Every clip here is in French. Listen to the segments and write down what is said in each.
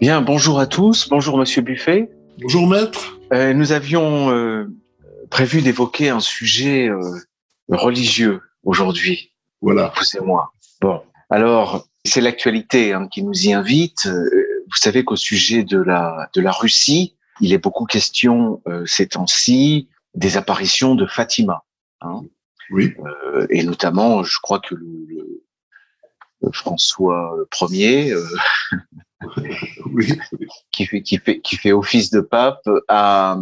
Bien, bonjour à tous. Bonjour Monsieur Buffet. Bonjour maître. Euh, nous avions euh, prévu d'évoquer un sujet euh, religieux aujourd'hui. Voilà. Vous et moi. Bon, alors c'est l'actualité hein, qui nous y invite. Euh, vous savez qu'au sujet de la de la Russie, il est beaucoup question euh, ces temps-ci des apparitions de Fatima. Hein. Oui. Euh, et notamment, je crois que le, le François Ier, euh, Oui. qui fait qui fait qui fait office de pape, a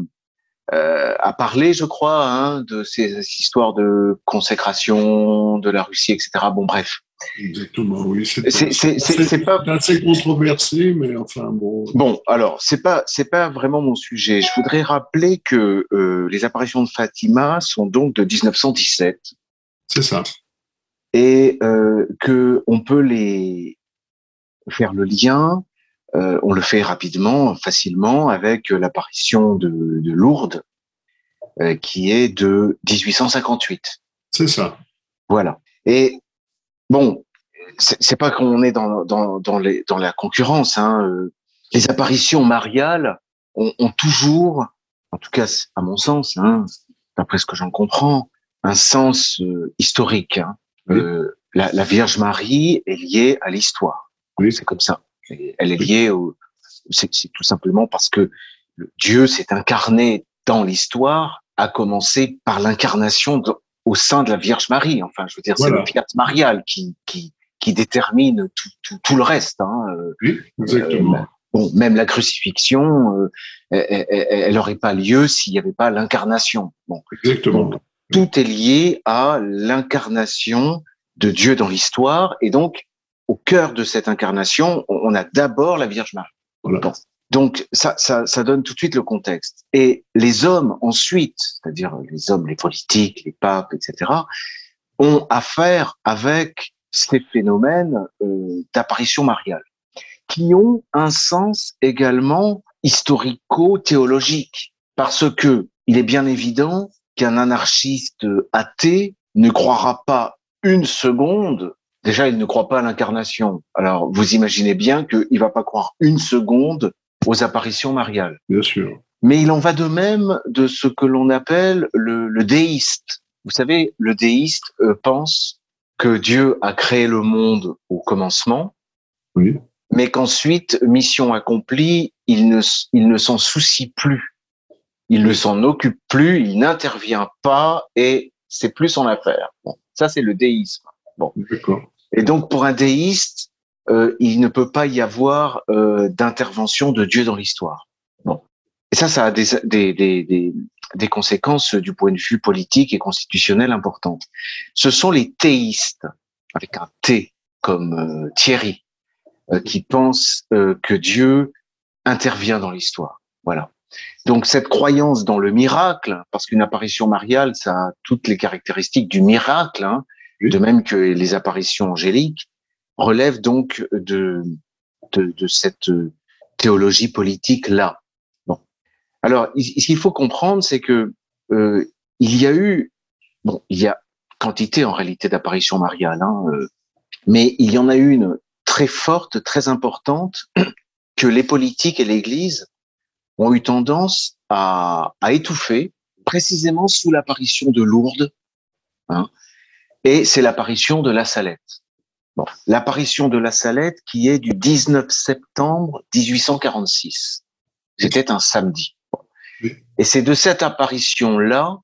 euh, a parlé, je crois, hein, de ces histoires de consécration de la Russie, etc. Bon, bref, Exactement. Oui. C'est pas assez controversé, mais enfin bon. Bon, alors c'est pas c'est pas vraiment mon sujet. Je voudrais rappeler que euh, les apparitions de Fatima sont donc de 1917 C'est ça. et euh, que on peut les faire le lien. Euh, on le fait rapidement, facilement avec l'apparition de, de Lourdes, euh, qui est de 1858. C'est ça. Voilà. Et bon, c'est pas qu'on est dans, dans, dans, les, dans la concurrence. Hein. euh, Les apparitions mariales ont, ont toujours, en tout cas à mon sens, hein, d'après ce que j'en comprends, un sens euh, historique. hein. Oui. Euh, la, la Vierge Marie est liée à l'histoire. Oui. C'est comme ça. Elle est liée au. C'est tout simplement parce que Dieu s'est incarné dans l'histoire, à commencer par l'incarnation au sein de la Vierge Marie. Enfin, je veux dire, c'est le fiat marial qui, qui, qui détermine tout, tout, tout le reste. Hein. Euh, Oui. Exactement. euh, bon, même la crucifixion, euh, elle- n'aurait pas lieu s'il n'y avait pas l'incarnation. Bon, Exactement. donc, tout est lié à l'incarnation de Dieu dans l'histoire, et donc au cœur de cette incarnation, on a d'abord la Vierge Marie. Voilà. Donc ça, ça, ça donne tout de suite le contexte. Et les hommes ensuite, c'est-à-dire les hommes, les politiques, les papes, etc., ont affaire avec ces phénomènes euh, d'apparition mariale, qui ont un sens également historico-théologique, parce que il est bien évident qu'un anarchiste athée ne croira pas une seconde. Déjà, il ne croit pas à l'incarnation. Alors, vous imaginez bien qu'il va pas croire une seconde aux apparitions mariales. Bien sûr. Mais il en va de même de ce que l'on appelle le, le déiste. Vous savez, le déiste euh, pense que Dieu a créé le monde au commencement, Oui. mais qu'ensuite, mission accomplie, il ne, il ne s'en soucie plus. Il ne s'en occupe plus, il n'intervient pas et c'est plus son affaire. Bon, ça, c'est le déisme. D'accord. Et donc, pour un déiste, euh, il ne peut pas y avoir euh, d'intervention de Dieu dans l'histoire. Bon. Et ça, ça a des, des, des, des, conséquences du point de vue politique et constitutionnel importantes. Ce sont les théistes, avec un T comme euh, Thierry, euh, qui pensent euh, que Dieu intervient dans l'histoire. Voilà. Donc cette croyance dans le miracle, parce qu'une apparition mariale, ça a toutes les caractéristiques du miracle, hein, De même que les apparitions angéliques, relève donc de, de, de cette euh, théologie politique là. Bon. Alors, ce qu'il faut comprendre, c'est que euh, il y a eu, bon, il y a quantité en réalité d'apparitions mariales, hein, euh, mais il y en a une très forte, très importante, que les politiques et l'Église ont eu tendance à, à étouffer, précisément sous l'apparition de Lourdes, hein, et c'est l'apparition de la Salette. Bon, l'apparition de la Salette qui est du 19 septembre 1846. C'était un samedi. Et c'est de cette apparition-là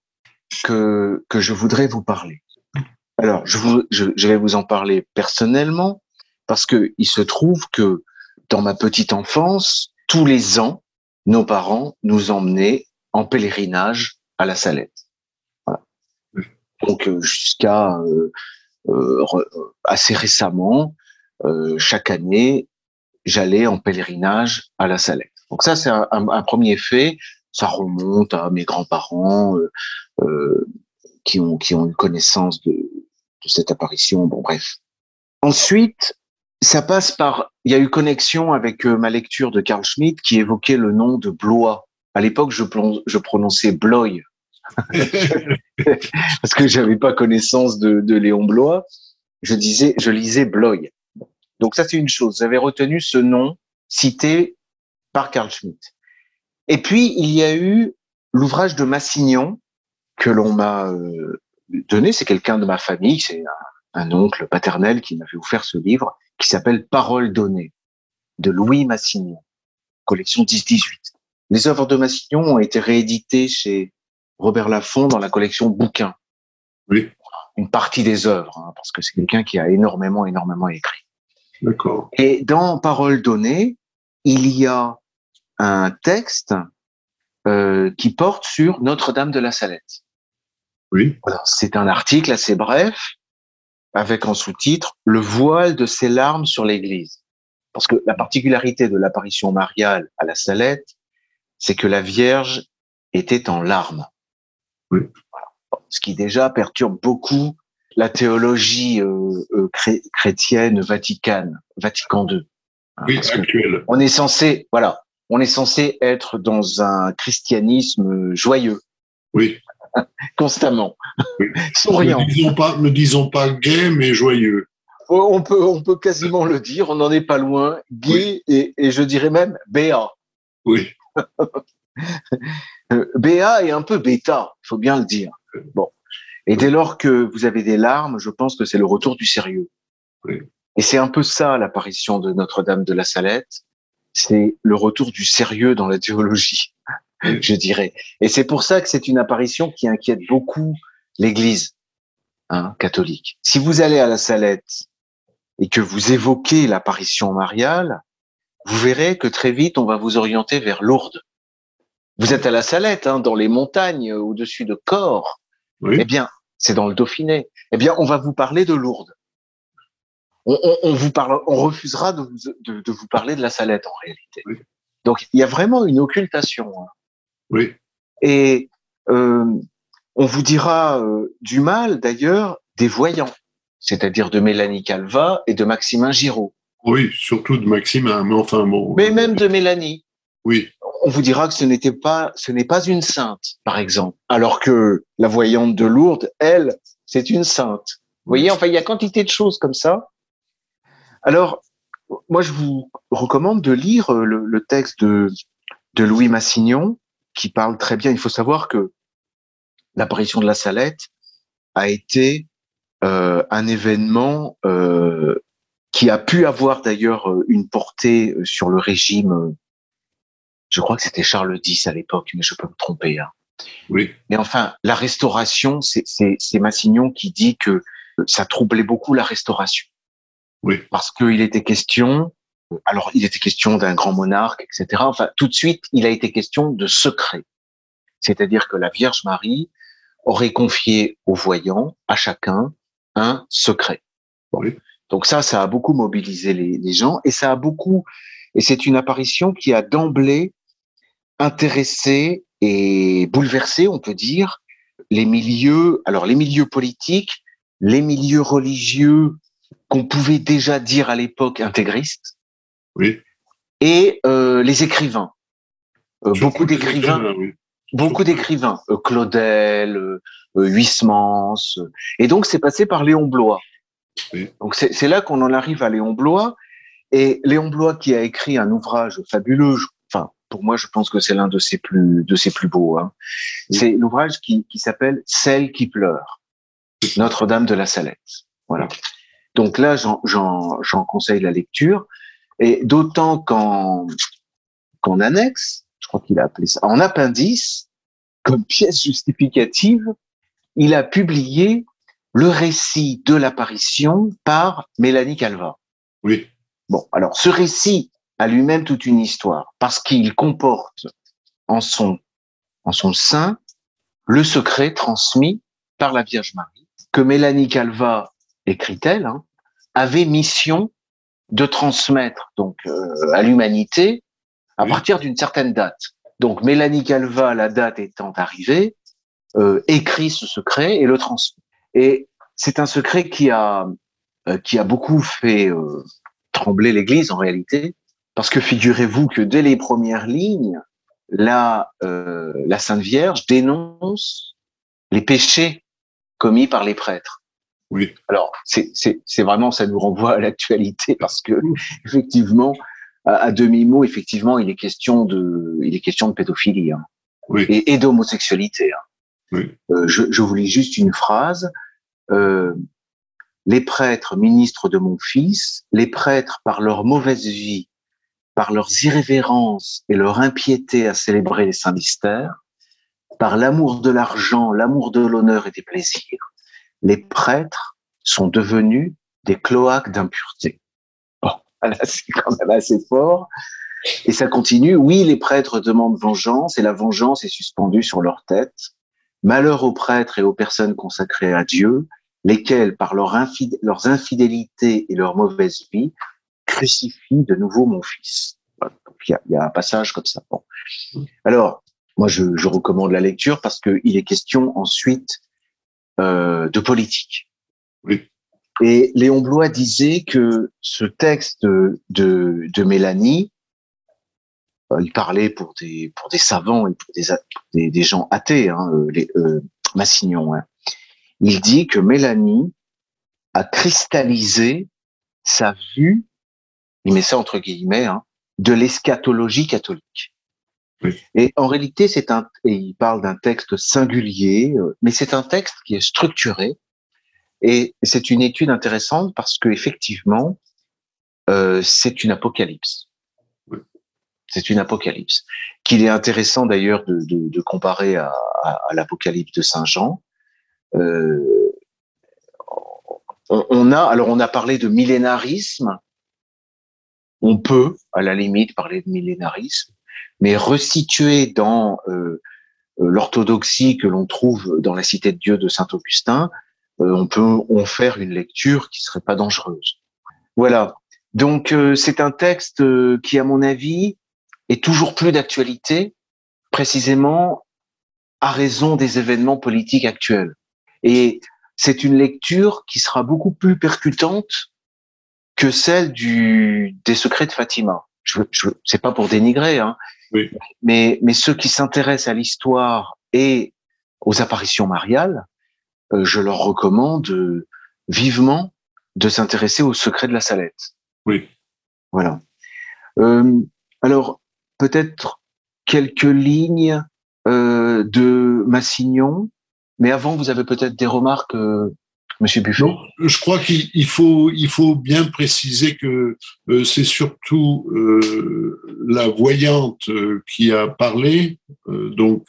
que, que je voudrais vous parler. Alors, je, vous, je, je vais vous en parler personnellement parce que il se trouve que dans ma petite enfance, tous les ans, nos parents nous emmenaient en pèlerinage à la Salette. Donc euh, jusqu'à euh, euh, assez récemment, chaque année, j'allais en pèlerinage à la Salette. Donc ça, c'est un, premier fait. Ça remonte à mes grands-parents qui ont qui ont eu connaissance de, de cette apparition. Bon, bref. Ensuite, ça passe par. Il y a eu connexion avec ma lecture de Carl Schmitt qui évoquait le nom de Blois. À l'époque, je, je prononçais Bloy parce que j'avais pas connaissance de, Léon Blois. Je disais, je lisais Bloy. Donc ça, c'est une chose. J'avais retenu ce nom cité par Carl Schmitt. Et puis, il y a eu l'ouvrage de Massignon que l'on m'a euh, donné. C'est quelqu'un de ma famille, c'est un, un, oncle paternel qui m'avait offert ce livre qui s'appelle Paroles données de Louis Massignon, collection 10-18. Les œuvres de Massignon ont été rééditées chez Robert Laffont dans la collection Bouquins. Oui. Une partie des œuvres, hein, parce que c'est quelqu'un qui a énormément, énormément écrit. D'accord. Et dans Paroles données, il y a un texte euh, qui porte sur Notre-Dame de la Salette. Oui. Voilà, c'est un article assez bref, avec en sous-titre Le voile de ses larmes sur l'Église. Parce que la particularité de l'apparition mariale à la Salette, c'est que la Vierge était en larmes. Oui. Voilà. Ce qui déjà perturbe beaucoup la théologie euh, euh, chré chrétienne vaticane, Vatican II. Hein, oui, actuelle. On est censé, voilà, on est censé être dans un christianisme joyeux. Oui. Constamment. Oui. Souriant. Ne disons pas, ne disons pas gay, mais joyeux. On peut, on peut quasiment le dire, on n'en est pas loin. Gay oui. et, et, je dirais même béat. Oui. béat et un peu bêta, il faut bien le dire. Bon. Et dès lors que vous avez des larmes, je pense que c'est le retour du sérieux. Oui. Et c'est un peu ça l'apparition de Notre-Dame de la Salette. C'est le retour du sérieux dans la théologie, oui. je dirais. Et c'est pour ça que c'est une apparition qui inquiète beaucoup l'Église hein, catholique. Si vous allez à la Salette et que vous évoquez l'apparition mariale, vous verrez que très vite on va vous orienter vers Lourdes. Vous êtes à la Salette, hein, dans les montagnes au-dessus de Corps. Oui. Eh bien, c'est dans le Dauphiné. Eh bien, on va vous parler de Lourdes. On, on, on vous parle, on refusera de vous, de, de, vous parler de la Salette en réalité. Oui. Donc, il y a vraiment une occultation. Hein. Oui. Et euh, on vous dira euh, du mal d'ailleurs des voyants, c'est-à-dire de Mélanie Calva et de Maximin Giraud. Oui, surtout de Maximin, mais enfin bon. Mais même de Mélanie. Oui. On vous dira que ce n'était pas, ce n'est pas une sainte, par exemple, alors que la voyante de Lourdes, elle, c'est une sainte. Vous voyez, enfin, il y a quantité de choses comme ça. Alors, moi, je vous recommande de lire le, texte de, Louis Massignon, qui parle très bien. Il faut savoir que l'apparition de la Salette a été euh, un événement euh, qui a pu avoir d'ailleurs une portée sur le régime. Je crois que c'était Charles X à l'époque, mais je peux me tromper. Hein. Oui. Mais enfin, la restauration, c'est Massignon qui dit que ça troublait beaucoup la restauration. Oui. Parce qu'il était question, alors il était question d'un grand monarque, etc. Enfin, tout de suite, il a été question de secret. C'est-à-dire que la Vierge Marie aurait confié aux voyants, à chacun, un secret. Bon. Oui. Donc ça, ça a beaucoup mobilisé les, les gens et ça a beaucoup, et c'est une apparition qui a d'emblée intéressé et bouleversé, on peut dire, les milieux, alors les milieux politiques, les milieux religieux qu'on pouvait déjà dire à l'époque intégristes, oui. et euh, les écrivains. Euh, beaucoup d'écrivains, oui. beaucoup d'écrivains, euh, Claudel, euh, Huysmans, et donc c'est passé par Léon Blois. Oui. Donc c'est là qu'on en arrive à Léon Blois, et Léon Blois qui a écrit un ouvrage fabuleux, enfin pour moi je pense que c'est l'un de ses plus de ses plus beaux. Hein. Oui. C'est l'ouvrage qui, qui s'appelle Celle qui pleure, Notre-Dame de la Salette. Voilà. Donc là j'en conseille la lecture, et d'autant qu'en qu'en annexe, je crois qu'il a appelé ça, en appendice, comme pièce justificative, il a publié le récit de l'apparition par Mélanie Calva. Oui. Bon, alors ce récit a lui-même toute une histoire parce qu'il comporte en son en son sein le secret transmis par la Vierge Marie que Mélanie Calva écrit-elle hein, avait mission de transmettre donc euh, à l'humanité à oui. partir d'une certaine date. Donc Mélanie Calva, la date étant arrivée, euh, écrit ce secret et le transmet. Et c'est un secret qui a euh, qui a beaucoup fait euh, trembler l'Église en réalité, parce que figurez-vous que dès les premières lignes, la euh, la Sainte Vierge dénonce les péchés commis par les prêtres. Oui. Alors c'est vraiment ça nous renvoie à l'actualité parce que effectivement à, demi-mot, effectivement, il est question de, il est question de pédophilie hein, Oui. et, et d'homosexualité. hein. Oui. Euh, je, je vous lis juste une phrase. Euh, les prêtres, ministres de mon fils, les prêtres, par leur mauvaise vie, par leurs irrévérences et leur impiété à célébrer les saints mystères, par l'amour de l'argent, l'amour de l'honneur et des plaisirs, les prêtres sont devenus des cloaques d'impureté. Bon, c'est quand même assez fort. Et ça continue. Oui, les prêtres demandent vengeance et la vengeance est suspendue sur leur tête. Malheur aux prêtres et aux personnes consacrées à Dieu, lesquels, par leurs infidélités et leur mauvaise vie, crucifient de nouveau mon fils. Voilà. Donc, Il y, a, il y a un passage comme ça. Bon. Alors, moi, je, je recommande la lecture parce qu'il est question ensuite euh, de politique. Oui. Et Léon Blois disait que ce texte de, de, Mélanie, euh, il parlait pour des, pour des savants et pour des, a- pour des, des gens athées, hein, euh, les, euh, Massignon. hein. Il dit que Mélanie a cristallisé sa vue, il met ça entre guillemets, hein, de l'eschatologie catholique. Oui. Et en réalité, c'est un, et il parle d'un texte singulier, euh, mais c'est un texte qui est structuré. Et c'est une étude intéressante parce que effectivement, euh, c'est une apocalypse. Oui. C'est une apocalypse qu'il est intéressant d'ailleurs de, de, de comparer à, à, à l'apocalypse de Saint Jean. Euh, on, on a alors on a parlé de millénarisme. On peut à la limite parler de millénarisme, mais resitué dans euh, euh, l'orthodoxie que l'on trouve dans la Cité de Dieu de Saint Augustin, euh, on peut en faire une lecture qui serait pas dangereuse. Voilà. Donc euh, c'est un texte euh, qui, à mon avis, est toujours plus d'actualité, précisément à raison des événements politiques actuels. Et c'est une lecture qui sera beaucoup plus percutante que celle du des secrets de Fatima. Je, je c'est pas pour dénigrer, hein, Oui. mais mais ceux qui s'intéressent à l'histoire et aux apparitions mariales, euh, je leur recommande euh, vivement de s'intéresser aux secrets de la Salette. Oui. Voilà. Euh, alors peut-être quelques lignes euh, de Massignon, mais avant vous avez peut-être des remarques, euh, Monsieur Buffet. Je crois qu'il il faut, bien préciser que euh, c'est surtout euh, la voyante euh, qui a parlé. Donc,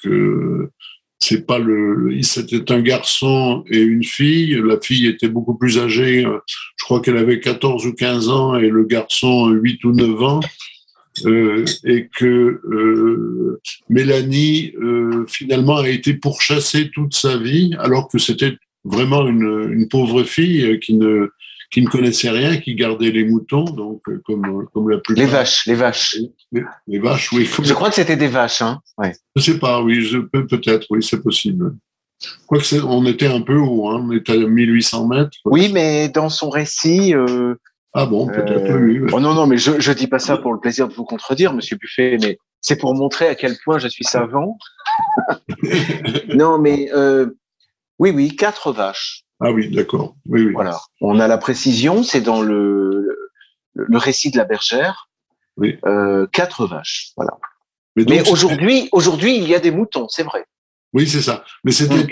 c'est pas le. C'était un garçon et une fille. La fille était beaucoup plus âgée. Je crois qu'elle avait 14 ou 15 ans et le garçon 8 ou 9 ans. Et que Mélanie finalement a été pourchassée toute sa vie alors que c'était vraiment une, une pauvre fille euh, qui ne qui ne connaissait rien, qui gardait les moutons, donc euh, comme comme la plupart. Les vaches, les vaches. Les, les vaches, oui. Comme Je crois que c'était des vaches, hein. Ouais. je sais pas, oui, je peux peut-être, oui, c'est possible. Quoique on était un peu haut, hein, on était à 1800 mètres. Oui, mais dans son récit. Euh, Ah bon, peut-être, euh, oui. oh non, non, mais je je dis pas ça pour le plaisir de vous contredire, Monsieur Buffet, mais c'est pour montrer à quel point je suis savant. non, mais euh, oui, oui, quatre vaches. Ah oui, d'accord. Oui, oui. Voilà. On a la précision, c'est dans le, le, le récit de la bergère. Oui. Euh, quatre vaches. Voilà. Mais aujourd'hui, aujourd'hui, il y a des moutons, c'est vrai. Oui, c'est ça. Mais c'était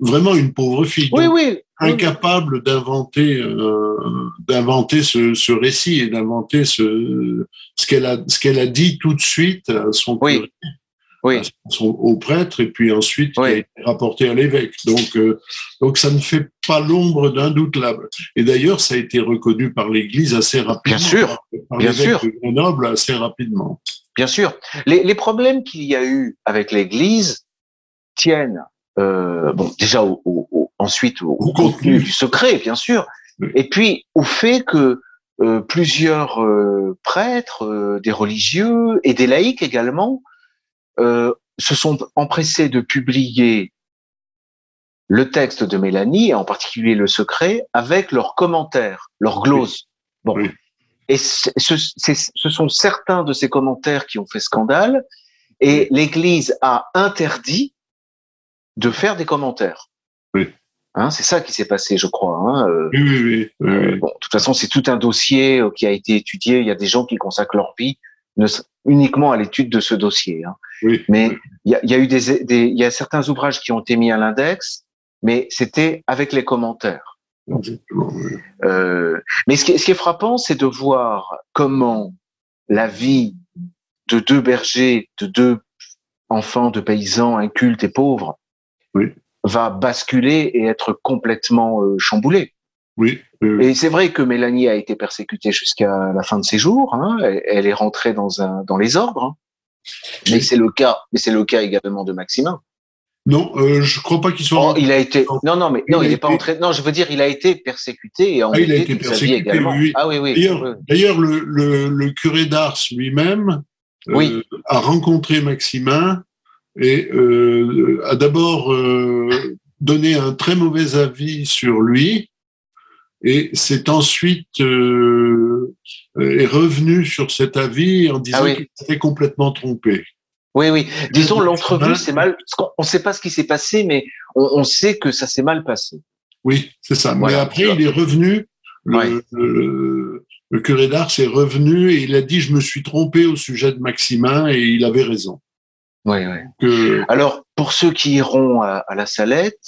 vraiment une pauvre fille. Oui, donc oui. oui. incapable d'inventer euh, d'inventer ce, ce récit et d'inventer ce ce qu'elle a ce qu'elle a dit tout de suite à son Oui. curé, Oui. au prêtre et puis ensuite qui Oui. a été rapporté à l'évêque donc euh, donc ça ne fait pas l'ombre d'un doute là et d'ailleurs ça a été reconnu par l'Église assez rapidement Bien sûr. par, Bien sûr. de Grenoble assez rapidement Bien sûr. Les, les problèmes qu'il y a eu avec l'Église tiennent, euh, bon, déjà au, ensuite au, contenu contenu. du secret, bien sûr, Oui. et puis au fait que euh, plusieurs prêtres, des religieux et des laïcs également, euh, se sont empressés de publier le texte de Mélanie, et en particulier le secret, avec leurs commentaires, leurs gloses. Bon. Oui. Et ce, ce- sont certains de ces commentaires qui ont fait scandale, et l'Église a interdit de faire des commentaires. Oui. Hein, c'est ça qui s'est passé, je crois. Hein, euh, oui, oui, oui, bon, de toute façon, c'est tout un dossier euh, qui a été étudié. Il y a des gens qui consacrent leur vie uniquement à l'étude de ce dossier. Hein. Oui, mais il y, a, y, a, eu des, des, il y a certains ouvrages qui ont été mis à l'index, mais c'était avec les commentaires. Euh, mais ce qui, ce qui est frappant, c'est de voir comment la vie de deux bergers, de deux enfants de paysans incultes et pauvres, oui. va basculer et être complètement euh, chamboulée. Oui, oui, Et c'est vrai que Mélanie a été persécutée jusqu'à la fin de ses jours. Hein. Elle, elle, est rentrée dans, un, dans les ordres. Hein. Mais c'est le cas, mais c'est le cas également de Maximin. Non, euh, je crois pas qu'il soit. Oh, il a été. Non, non, mais non, il n'est pas entré. Non, je veux dire, il a été persécuté et ah, il a été persécuté également. Oui. Ah oui, oui. D'ailleurs, d'ailleurs le, le, le, curé d'Ars lui-même euh, a rencontré Maximin et euh, a d'abord euh, donné un très mauvais avis sur lui et c'est ensuite euh, est revenu sur cet avis en disant Ah oui. qu'il s'était complètement trompé. Oui, oui. Disons, l'entrevue, c'est mal. On ne sait pas ce qui s'est passé, mais on, on, sait que ça s'est mal passé. Oui, c'est ça. Voilà, mais après, il est revenu. Le, Ouais. le, le curé d'Ars est revenu et il a dit Je me suis trompé au sujet de Maximin et il avait raison. Oui, oui. Que, Alors, pour ceux qui iront à, à la Salette,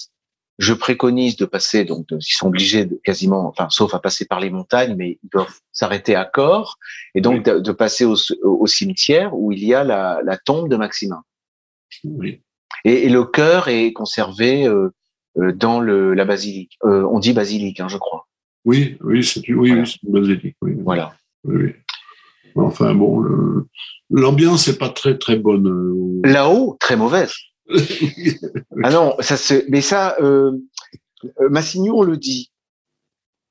je préconise de passer, donc, de- ils sont obligés de quasiment, enfin, sauf à passer par les montagnes, mais ils doivent s'arrêter à Corps, et donc de, de passer au, au cimetière où il y a la, la tombe de Maximin. oui. Et, et le cœur est conservé euh, euh, dans le, la basilique. Euh, on dit basilique, hein, je crois. Oui, oui, c'est oui, Voilà. oui, c'est une basilique. Oui, Voilà. oui. Enfin bon, l'ambiance n'est pas très très bonne. Là-haut, très mauvaise. Ah non, ça se, mais ça, euh, euh, Massignon le dit.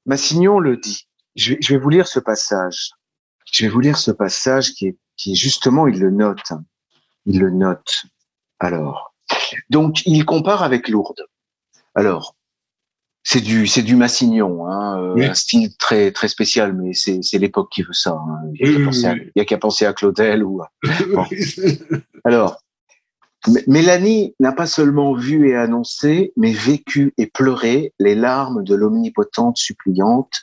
Massignon le dit. Je vais, je vais vous lire ce passage. Je vais vous lire ce passage qui est, qui est justement, il le note. Il le note. Alors, donc il compare avec Lourdes. Alors, c'est du, c'est du Massignon, hein, euh, Oui. un style très, très spécial, mais c'est, c'est l'époque qui veut ça. hein. Il n'y a, qu'à oui, penser à- oui. il y a qu'à penser à Claudel ou à alors, Mélanie n'a pas seulement vu et annoncé, mais vécu et pleuré les larmes de l'omnipotente suppliante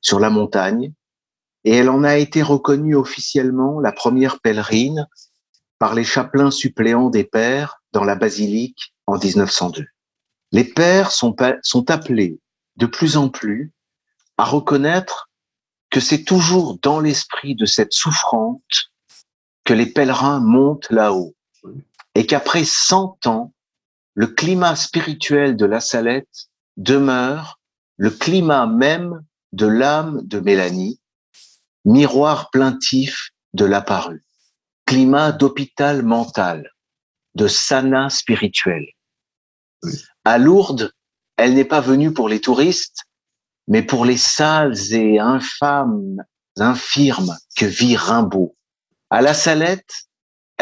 sur la montagne, et elle en a été reconnue officiellement la première pèlerine par les chapelains suppléants des pères dans la basilique en 1902. Les pères sont, appelés de plus en plus à reconnaître que c'est toujours dans l'esprit de cette souffrante que les pèlerins montent là-haut et qu'après 100 ans, le climat spirituel de la Salette demeure le climat même de l'âme de Mélanie, miroir plaintif de l'apparu, climat d'hôpital mental, de sana spirituel. Oui. À Lourdes, elle n'est pas venue pour les touristes, mais pour les sales et infâmes infirmes que vit Rimbaud. À la Salette,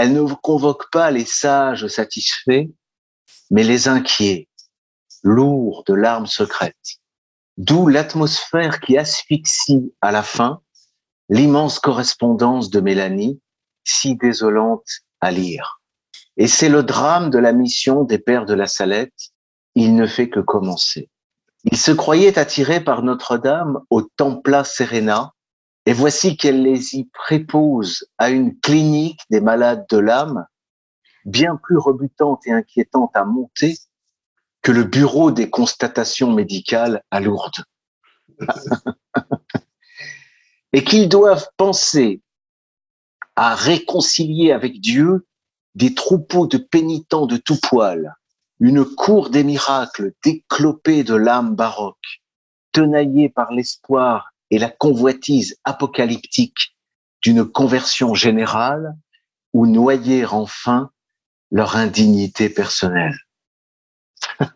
elle ne convoque pas les sages satisfaits, mais les inquiets, lourds de larmes secrètes. D'où l'atmosphère qui asphyxie à la fin l'immense correspondance de Mélanie, si désolante à lire. Et c'est le drame de la mission des pères de la Salette, il ne fait que commencer. Ils se croyaient attirés par Notre-Dame au Templa Serena, et voici qu'elle les y prépose à une clinique des malades de l'âme, bien plus rebutante et inquiétante à monter que le bureau des constatations médicales à Lourdes. et qu'ils doivent penser à réconcilier avec Dieu des troupeaux de pénitents de tout poil, une cour des miracles déclopée de l'âme baroque, tenaillée par l'espoir et la convoitise apocalyptique d'une conversion générale ou noyer enfin leur indignité personnelle.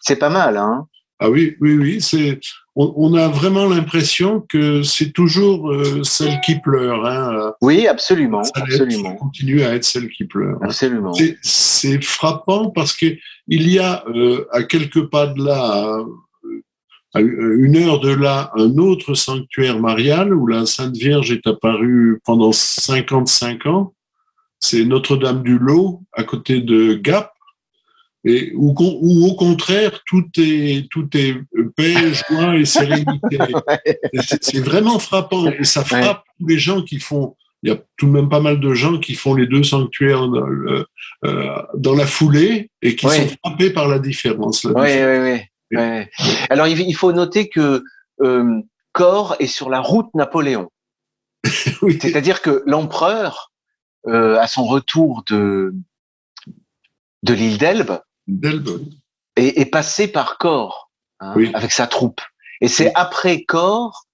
C'est pas mal, hein? Ah oui, oui, oui. C'est, on, on a vraiment l'impression que c'est toujours euh, celle qui pleure. Hein. Oui, absolument, Ça absolument, continue à être celle qui pleure. absolument. C'est- C'est frappant parce que il y a euh, à quelques pas de là, euh, à une heure de là, un autre sanctuaire marial où la Sainte Vierge est apparue pendant 55 ans. C'est Notre-Dame du Lot, à côté de Gap. et ou, au contraire tout est tout est paix, joie et sérénité. C'est vraiment frappant et ça frappe tous les gens qui font. Il y a tout de même pas mal de gens qui font les deux sanctuaires dans, euh, dans la foulée et qui sont frappés par la différence. oui, oui, oui, Alors il faut noter que euh, Corps est sur la route Napoléon. C'est-à-dire que l'empereur, euh, à son retour de de l'île d'Elbe, est, passé par Corps hein, avec sa troupe. Et c'est après Corps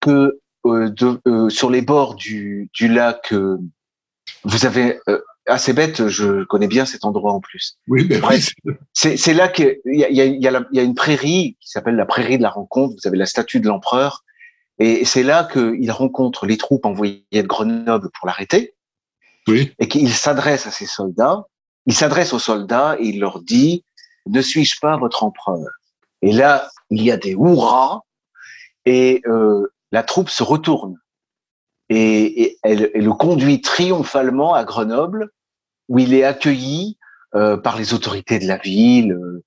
que euh, de, euh, sur les bords du, du lac, vous avez assez bête, je connais bien cet endroit en plus. Oui, mais c'est là qu'il y a, y, a, y, a y a une prairie qui s'appelle la prairie de la rencontre. Vous avez la statue de l'empereur. Et c'est là qu'il rencontre les troupes envoyées de Grenoble pour l'arrêter. Oui. Et qu'il s'adresse à ces soldats. Il s'adresse aux soldats et il leur dit Ne suis-je pas votre empereur? Et là, il y a des hurrahs et euh, la troupe se retourne et, elle, le conduit triomphalement à Grenoble où il est accueilli euh, par les autorités de la ville, euh,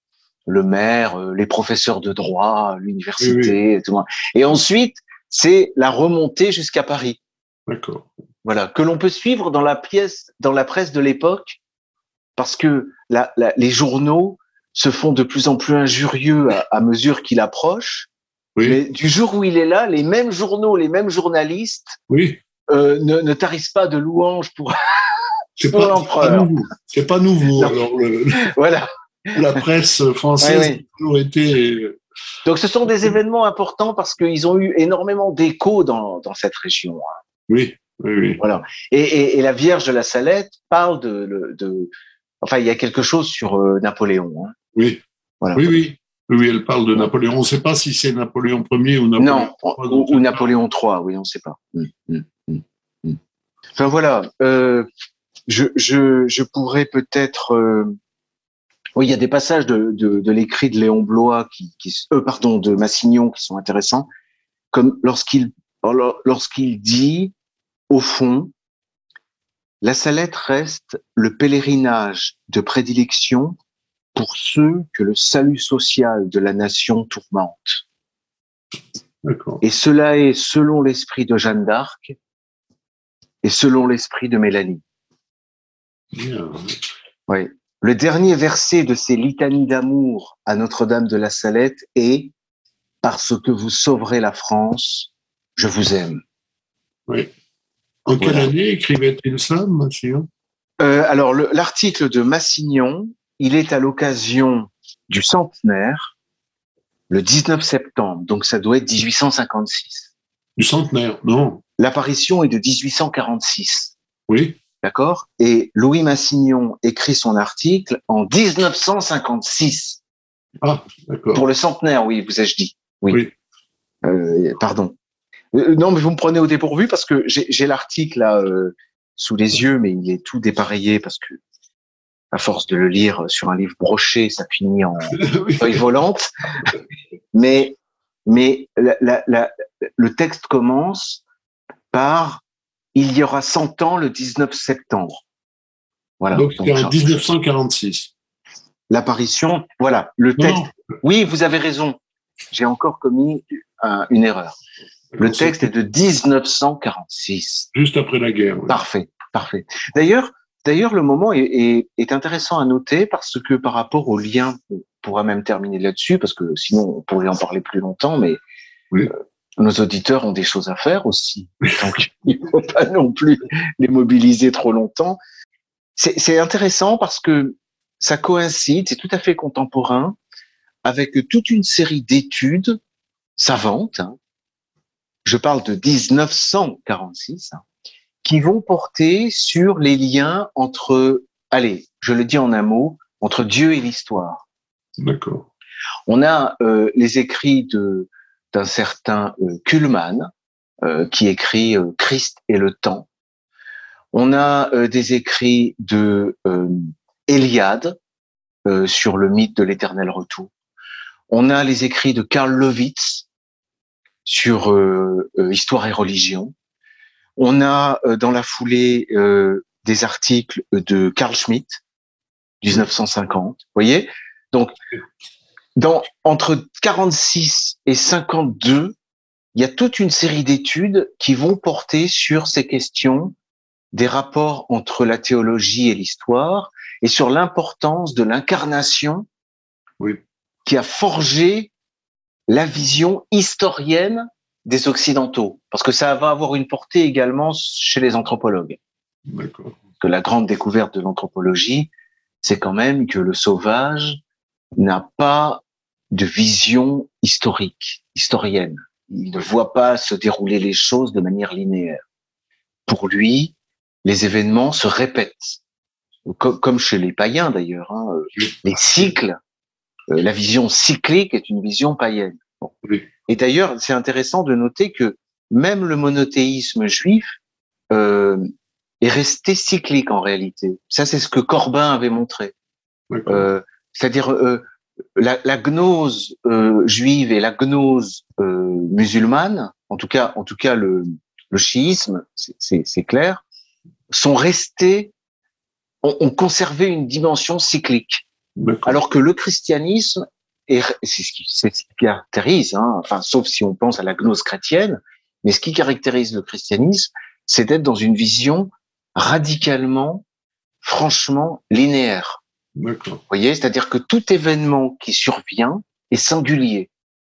le maire, euh, les professeurs de droit, l'université, et tout. Et ensuite, c'est la remontée jusqu'à Paris. D'accord. Voilà, que l'on peut suivre dans la pièce, dans la presse de l'époque, parce que la, la, les journaux se font de plus en plus injurieux à, à mesure qu'il approche. Oui. Mais du jour où il est là, les mêmes journaux, les mêmes journalistes oui. euh, ne, ne tarissent pas de louanges pour, pas, l'empereur. C'est pas nouveau. Alors, le, voilà. La presse française a toujours été. Donc, ce sont des événements importants parce qu'ils ont eu énormément d'écho dans, dans cette région. Hein. Oui, oui, oui. Voilà. Et, et, et, la Vierge de la Salette parle de, de, Enfin, il y a quelque chose sur euh, Napoléon. Hein. Oui. Voilà. Oui, oui. Oui, elle parle de Napoléon. On ne sait pas si c'est Napoléon Ier ou Napoléon non, III. Ou, ou Napoléon III, oui, on ne sait pas. Mmh, mmh, mmh, enfin voilà. Euh, je, je, je pourrais peut-être. Euh... Oui, il y a des passages de, de, de l'écrit de Léon Blois, qui, qui euh, pardon, de Massignon, qui sont intéressants, comme lorsqu'il lorsqu'il dit, au fond, la Salette reste le pèlerinage de prédilection pour ceux que le salut social de la nation tourmente. Et cela est selon l'esprit de Jeanne d'Arc et selon l'esprit de Mélanie. Oui. Le dernier verset de ces litanies d'amour à Notre-Dame de la Salette est Parce que vous sauverez la France, je vous aime. Oui. En quelle voilà. année écrivait-il ça, Massignon euh, Alors, l'article de Massignon, il est à l'occasion du centenaire, le 19 septembre, donc ça doit être 1856. Du centenaire, non L'apparition est de 1846. Oui. D'accord? Et Louis Massignon écrit son article en 1956. Ah, d'accord. Pour le centenaire, oui, vous ai-je dit. Oui. oui. Euh, pardon. Euh, non, mais vous me prenez au dépourvu parce que j'ai l'article là euh, sous les yeux, mais il est tout dépareillé parce que à force de le lire sur un livre broché, ça finit en feuille volante. Mais, mais la, la, la, le texte commence par il y aura 100 ans le 19 septembre. Voilà. Donc, c'est en 1946. L'apparition, voilà, le texte. Oui, vous avez raison. J'ai encore commis un, une erreur. Le texte est de 1946. Juste après la guerre. Ouais. Parfait, parfait. D'ailleurs, D'ailleurs, le moment est, est, est, intéressant à noter parce que par rapport au lien, on pourra même terminer là-dessus parce que sinon on pourrait en parler plus longtemps, mais oui. euh, nos auditeurs ont des choses à faire aussi. Donc il ne faut pas non plus les mobiliser trop longtemps. C'est intéressant parce que ça coïncide, c'est tout à fait contemporain avec toute une série d'études savantes. Hein. Je parle de 1946. Hein qui vont porter sur les liens entre, allez, je le dis en un mot, entre Dieu et l'histoire. D'accord. On a euh, les écrits de d'un certain euh, Kuhlmann euh, qui écrit euh, Christ et le temps. On a euh, des écrits de Eliade sur le mythe de l'éternel retour. On a les écrits de Karl Lewitz sur histoire et religion. On a euh, dans la foulée euh, des articles de Carl Schmitt 1950. Vous voyez? Donc, dans, entre 46 et 52, il y a toute une série d'études qui vont porter sur ces questions des rapports entre la théologie et l'histoire et sur l'importance de l'incarnation oui. qui a forgé la vision historienne des Occidentaux, parce que ça va avoir une portée également chez les anthropologues. Que la grande découverte de l'anthropologie, c'est quand même que le sauvage n'a pas de vision historique, historienne. Il ne voit pas se dérouler les choses de manière linéaire. Pour lui, les événements se répètent, comme, chez les païens d'ailleurs. Hein. Les cycles, euh, la vision cyclique est une vision païenne. Et d'ailleurs, c'est intéressant de noter que même le monothéisme juif euh, est resté cyclique en réalité. Ça, c'est ce que Corbin avait montré. Euh, C'est-à-dire euh, la, la, gnose juive et la gnose musulmane, en tout cas, en tout cas le, le chiisme, c'est clair, sont restés, ont, ont, conservé une dimension cyclique, alors que le christianisme et c'est ce qui, ce qui caractérise, hein, enfin, sauf si on pense à la gnose chrétienne, mais ce qui caractérise le christianisme, c'est d'être dans une vision radicalement, franchement linéaire. Vous voyez, c'est-à-dire que tout événement qui survient est singulier.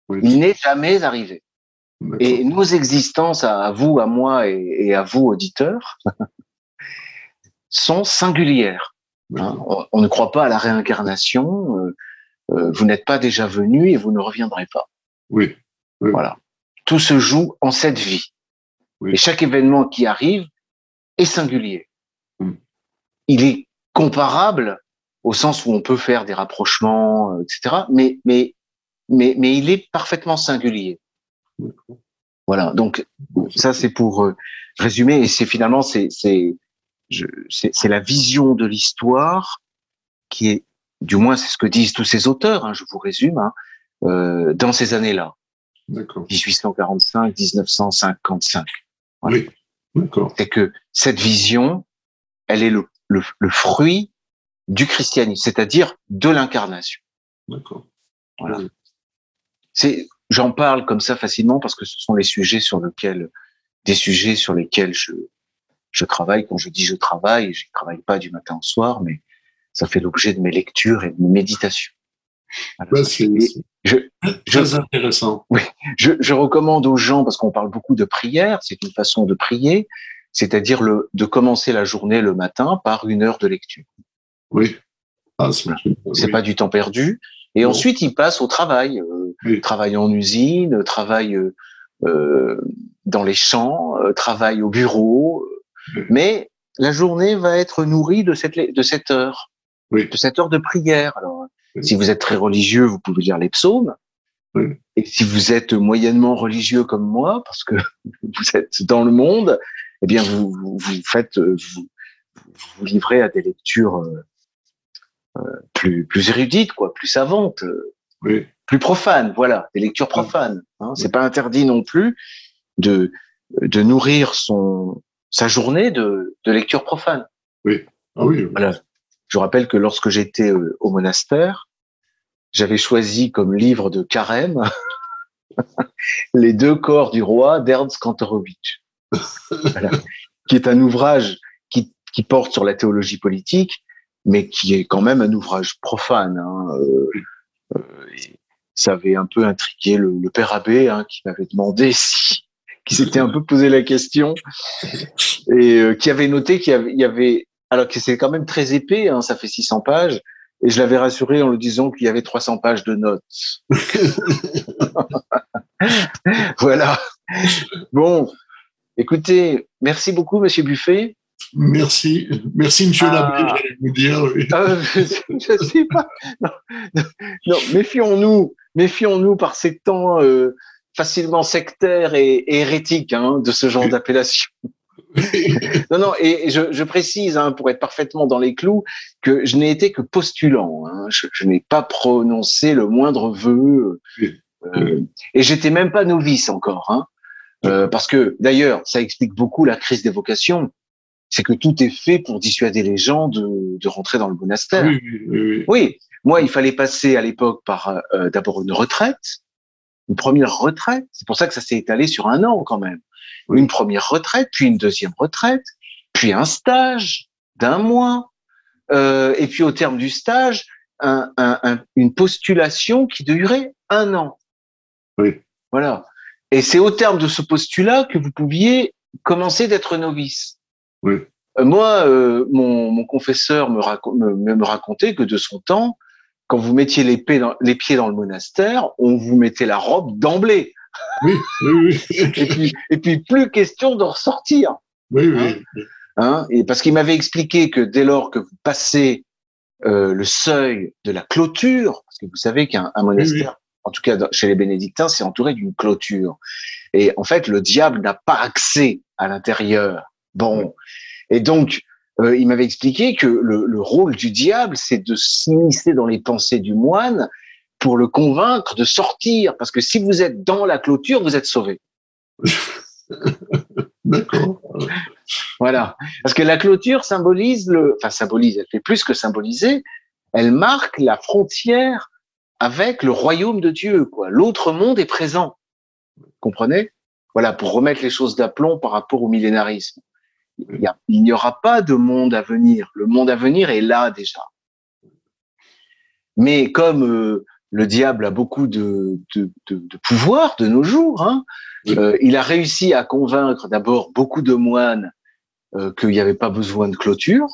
Il n'est jamais arrivé. Et nos existences, à vous, à moi et, à vous, auditeurs, sont singulières. Hein. on, ne croit pas à la réincarnation. Euh, vous n'êtes pas déjà venu et vous ne reviendrez pas. Oui. Voilà. Tout se joue en cette vie. Et chaque événement qui arrive est singulier. Hmm. Il est comparable au sens où on peut faire des rapprochements, euh, etc. Mais, mais, mais, mais il est parfaitement singulier. Voilà. Donc, ça, c'est pour euh, résumer. Et c'est finalement, c'est, c'est, c'est la vision de l'histoire qui est du moins c'est ce que disent tous ces auteurs, hein, je vous résume, hein, euh, dans ces années-là. 1845, 1955. Oui, d'accord. C'est que cette vision, elle est le, le, le fruit du christianisme, c'est-à-dire de l'incarnation. D'accord. Voilà. C'est, j'en parle comme ça facilement parce que ce sont les sujets sur lesquels, des sujets sur lesquels je, je travaille. Quand je dis je travaille, je ne travaille pas du matin au soir, mais ça fait l'objet de mes lectures et de mes méditations. c'est très intéressant. Oui, je, je, recommande aux gens, parce qu'on parle beaucoup de prière, c'est une façon de prier, c'est-à-dire le, de commencer la journée le matin par une heure de lecture. Oui. Ah, c'est pas du temps perdu. Et ensuite, il passe au travail, euh, travail en usine, travail euh, euh dans les champs, euh, travail au bureau. Mais la journée va être nourrie de cette, de cette heure oui. de cette heure de prière. Alors, si vous êtes très religieux, vous pouvez lire les psaumes. Et si vous êtes moyennement religieux comme moi, parce que vous êtes dans le monde, eh bien, vous, vous, faites, vous, vous livrez à des lectures euh, euh, plus, plus érudites, quoi, plus savantes, oui. plus profanes. Voilà, des lectures profanes. Hein. C'est pas interdit non plus de, de nourrir son, sa journée de, de lecture profane. Oui. Ah oui. Voilà. Je rappelle que lorsque j'étais euh, au monastère, j'avais choisi comme livre de carême Les deux corps du roi d'Ernst Kantorowicz, qui est un ouvrage qui, qui, porte sur la théologie politique, mais qui est quand même un ouvrage profane. Hein. Euh, euh, ça avait un peu intrigué le, le père abbé, hein, qui m'avait demandé si, qui s'était un peu posé la question et euh, qui avait noté qu'il y, y avait alors que c'est quand même très épais, hein, ça fait 600 pages, et je l'avais rassuré en lui disant qu'il y avait 300 pages de notes. voilà. Bon, écoutez, merci beaucoup, Monsieur Buffet. Merci, merci Monsieur ah. l'abbé, j'allais vous dire. Oui. Euh, je ne sais pas. Non, non méfions-nous, méfions-nous par ces temps euh, facilement sectaires et, et hérétiques hein, de ce genre d'appellation non, non, et je, je précise, hein, pour être parfaitement dans les clous, que je n'ai été que postulant. Hein, je, je n'ai pas prononcé le moindre vœu. Euh, et j'étais même pas novice encore. Hein, euh, parce que, d'ailleurs, ça explique beaucoup la crise des vocations. c'est que tout est fait pour dissuader les gens de, de rentrer dans le monastère. Oui, oui, oui. Oui, moi, il fallait passer à l'époque par euh, d'abord une retraite, une première retraite. C'est pour ça que ça s'est étalé sur un an quand même. Une première retraite, puis une deuxième retraite, puis un stage d'un mois, euh, et puis au terme du stage, un, un, un- une postulation qui durait un an. Oui. Voilà. Et c'est au terme de ce postulat que vous pouviez commencer d'être novice. Oui. Euh, Moi, euh, mon, mon confesseur me, raco- me, me racontait que de son temps, quand vous mettiez les dans, les pieds dans le monastère, on vous mettait la robe d'emblée. Oui, oui, oui. Et puis, et puis plus question d'en ressortir. Oui, oui. Hein? Et parce qu'il m'avait expliqué que dès lors que vous passez euh, le seuil de la clôture, parce que vous savez qu'un un monastère, en tout cas chez les bénédictins, c'est entouré d'une clôture. Et en fait, le diable n'a pas accès à l'intérieur. Bon. Et donc, euh, il m'avait expliqué que le, le rôle du diable, c'est de s'immiscer dans les pensées du moine pour le convaincre de sortir. Parce que si vous êtes dans la clôture, vous êtes sauvé. D'accord. Voilà. Parce que la clôture symbolise le, enfin symbolise, elle fait plus que symboliser, elle marque la frontière avec le royaume de Dieu, quoi. L'autre monde est présent. Comprenez? Voilà, pour remettre les choses d'aplomb par rapport au millénarisme. Il n'y aura pas de monde à venir. Le monde à venir est là déjà. Mais comme euh, le diable a beaucoup de, de, de, de pouvoir de nos jours, hein, euh, il a réussi à convaincre d'abord beaucoup de moines euh, qu'il n'y avait pas besoin de clôture.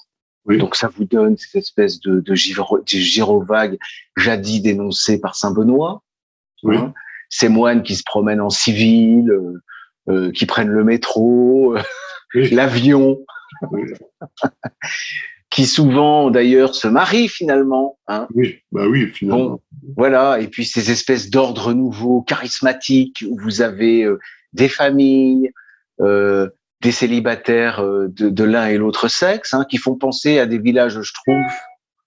Oui. Donc ça vous donne cette espèce de, de, gyrovague jadis dénoncé par Saint Benoît. Oui. Hein. Ces moines qui se promènent en civil, euh, qui prennent le métro, Oui. l'avion. qui souvent d'ailleurs se marient finalement. Hein. Oui, bah oui, finalement. Voilà, et puis ces espèces d'ordres nouveaux, charismatiques, où vous avez euh, des familles, euh, des célibataires euh, de, de l'un et l'autre sexe, hein, qui font penser à des villages schtroumpfs,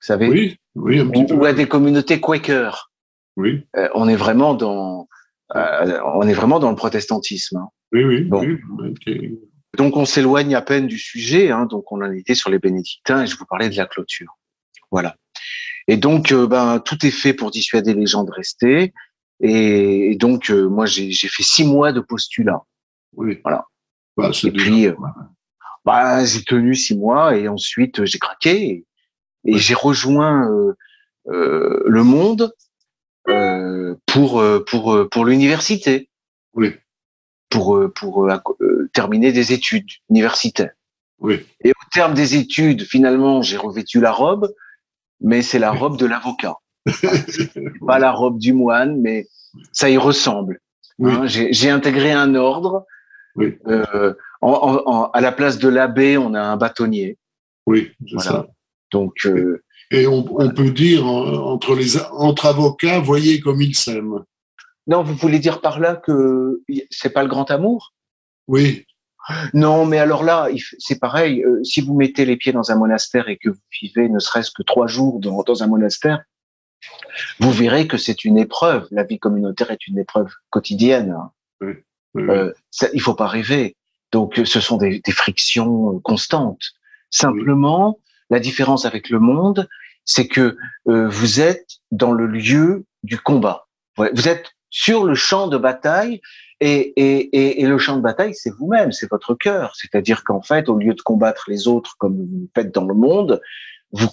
vous savez, Oui, oui, un petit ou, peu. ou à des communautés quakers. Oui, Euh, on est vraiment dans, euh, on est vraiment dans le protestantisme. hein. oui, oui. Bon. oui. Donc on s'éloigne à peine du sujet, hein, donc on en était sur les bénédictins et je vous parlais de la clôture. Voilà. Et donc euh, ben tout est fait pour dissuader les gens de rester. Et, et donc euh, moi j'ai fait six mois de postulat. Oui. Voilà. Bah, c'est Et puis, euh. Bah j'ai tenu six mois et ensuite j'ai craqué et, et Ouais. j'ai rejoint euh, euh, le monde euh, pour pour pour l'université, Oui, pour pour terminer des études universitaires. oui, Et au terme des études, finalement, j'ai revêtu la robe, mais c'est la robe de l'avocat. Pas la robe du moine, mais ça y ressemble. Oui. Hein, j'ai intégré un ordre. Oui. Euh, en, en- en- à la place de l'abbé, on a un bâtonnier. oui, c'est Voilà. ça. Donc, euh, Et on, on peut dire entre les entre avocats, voyez comme ils s'aiment. non, vous voulez dire par là que c'est pas le grand amour? Oui, Non, mais alors là, c'est pareil. euh, si vous mettez les pieds dans un monastère et que vous vivez ne serait-ce que trois jours dans, dans un monastère, vous verrez que c'est une épreuve. La vie communautaire est une épreuve quotidienne. hein. oui, oui. Euh, ça, il faut pas rêver. Donc, euh, ce sont des, des frictions constantes. Simplement, la différence avec le monde, c'est que euh, vous êtes dans le lieu du combat. Vous êtes sur le champ de bataille et, et, et, et le champ de bataille, c'est vous-même, c'est votre cœur. C'est-à-dire qu'en fait, au lieu de combattre les autres comme vous le faites dans le monde, vous,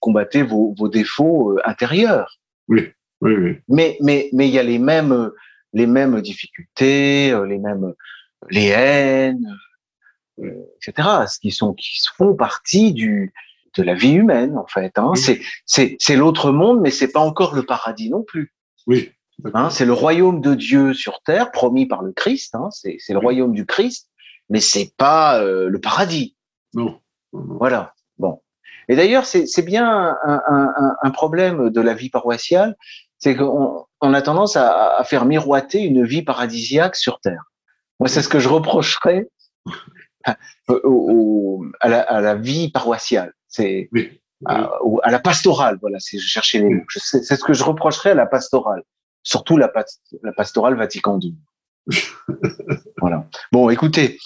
combattez vos, vos défauts euh, intérieurs oui, oui. mais mais mais il y a les mêmes les mêmes difficultés, euh, les mêmes les haines, euh, etc. Ce qui sont qui font partie du de la vie humaine en fait. Hein. Oui. C'est c'est c'est l'autre monde, mais c'est pas encore le paradis non plus. Oui, Hein. C'est le royaume de Dieu sur terre promis par le Christ. Hein. C'est c'est le royaume du Christ, mais c'est pas euh, le paradis. non. Voilà. Bon. Et d'ailleurs, c'est c'est bien un, un, un, problème de la vie paroissiale, c'est qu'on on a tendance à, à faire miroiter une vie paradisiaque sur Terre. Moi, c'est ce que je reprocherais au- au- à, la, à la vie paroissiale. C'est Oui, à, à la pastorale. Voilà, c'est je cherchais les mots. C'est ce que je reprocherais à la pastorale, surtout la, pas- la pastorale Vatican II. voilà. Bon, écoutez,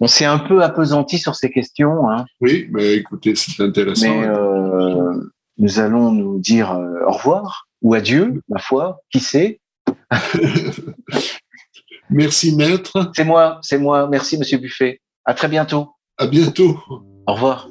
On s'est un peu appesanti sur ces questions. Hein. Oui, mais écoutez, c'est intéressant. Mais euh, nous allons nous dire euh, au revoir ou adieu, ma foi, qui sait. Merci, maître. C'est moi, c'est moi. Merci, monsieur Buffet. À très bientôt. À bientôt. Au revoir.